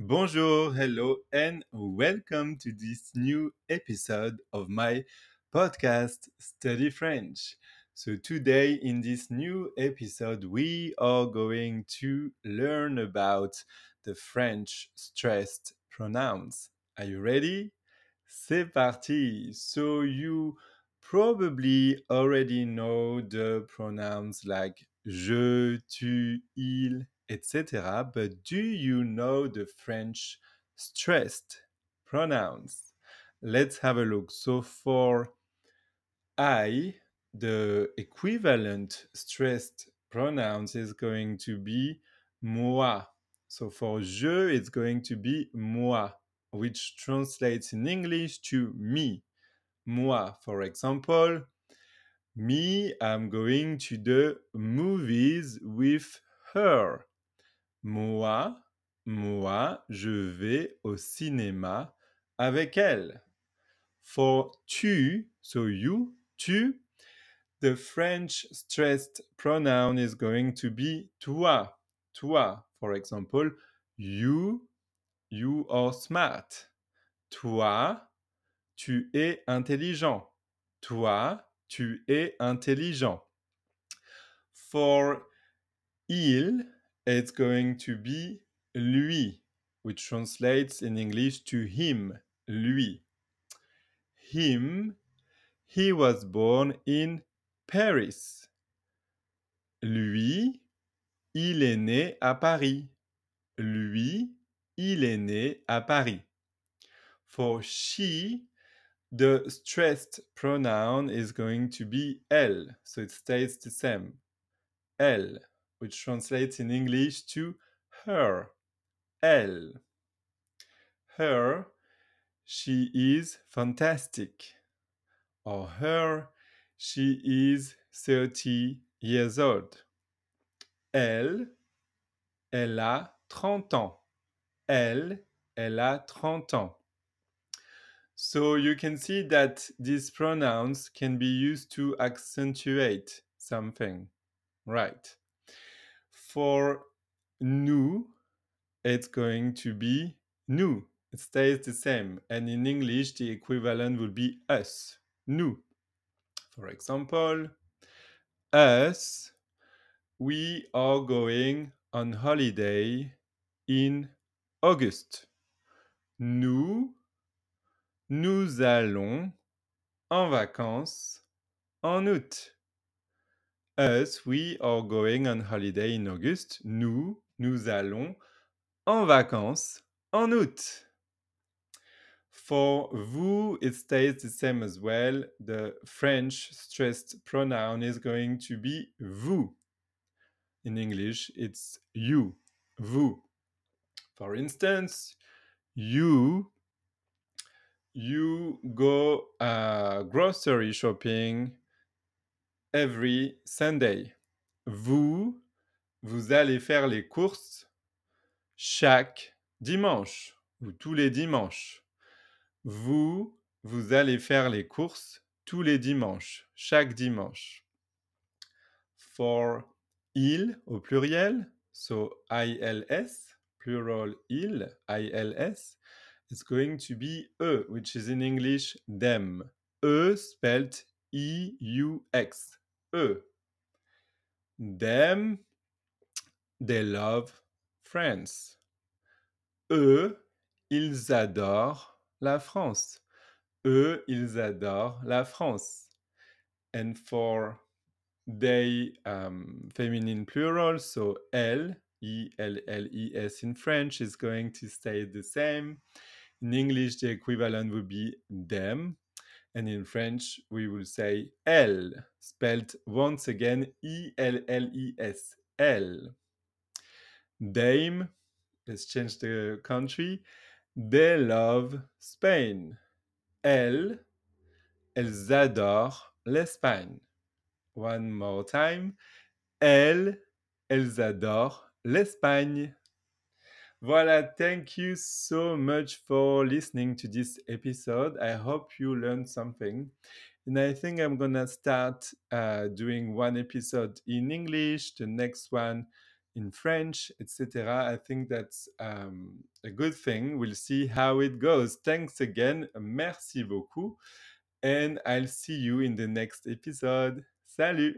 Bonjour, hello, and welcome to this new episode of my podcast, Study French. So, today in this new episode, we are going to learn about the French stressed pronouns. Are you ready? C'est parti! So, you probably already know the pronouns like je, tu, il, etc. But do you know the French stressed pronouns? Let's have a look. So for I, the equivalent stressed pronouns is going to be moi. So for je, it's going to be moi, which translates in English to me. Moi, for example, me, I'm going to the movies with her. Moi, moi, je vais au cinéma avec elle. For tu, so you, tu, the French stressed pronoun is going to be toi, toi. For example, you, you are smart. Toi, tu es intelligent. Toi, tu es intelligent. For il, it's going to be lui, which translates in English to him, lui. Him, he was born in Paris. Lui, il est né à Paris. Lui, il est né à Paris. For she, the stressed pronoun is going to be elle, so it stays the same. Elle, which translates in English to her. Elle. Her, she is fantastic. Or her, she is 30 years old. Elle, elle a 30 ans. Elle, elle a 30 ans. So you can see that these pronouns can be used to accentuate something. Right. For nous, it's going to be nous. It stays the same. And in English, the equivalent would be us, nous. For example, us, we are going on holiday in August. Nous, nous allons en vacances en août. Us, we are going on holiday in August. Nous, nous allons en vacances en août. For vous, it stays the same as well. The French stressed pronoun is going to be vous. In English, it's you, vous. For instance, you you go uh, grocery shopping every Sunday. Vous, vous allez faire les courses chaque dimanche ou tous les dimanches. Vous, vous allez faire les courses tous les dimanches, chaque dimanche. For il au pluriel, so ILS, plural il, ILS, it's going to be e, which is in English them. E spelled E-U-X. E. Them, they love France. Eux, ils adorent la France. Eux, ils adorent la France. And for they um, feminine plural, so elle, E L L E S in French is going to stay the same. In English, the equivalent would be them. And in French, we will say elle, spelled once again E L L E S, elle. Dame, let's change the country. They love Spain. Elles, elles adorent l'Espagne. One more time. Elles, elles adorent l'Espagne. Voilà, thank you so much for listening to this episode. I hope you learned something. And I think I'm gonna start uh, doing one episode in English, the next one in French, etc. I think that's um, a good thing. We'll see how it goes. Thanks again. Merci beaucoup. And I'll see you in the next episode. Salut!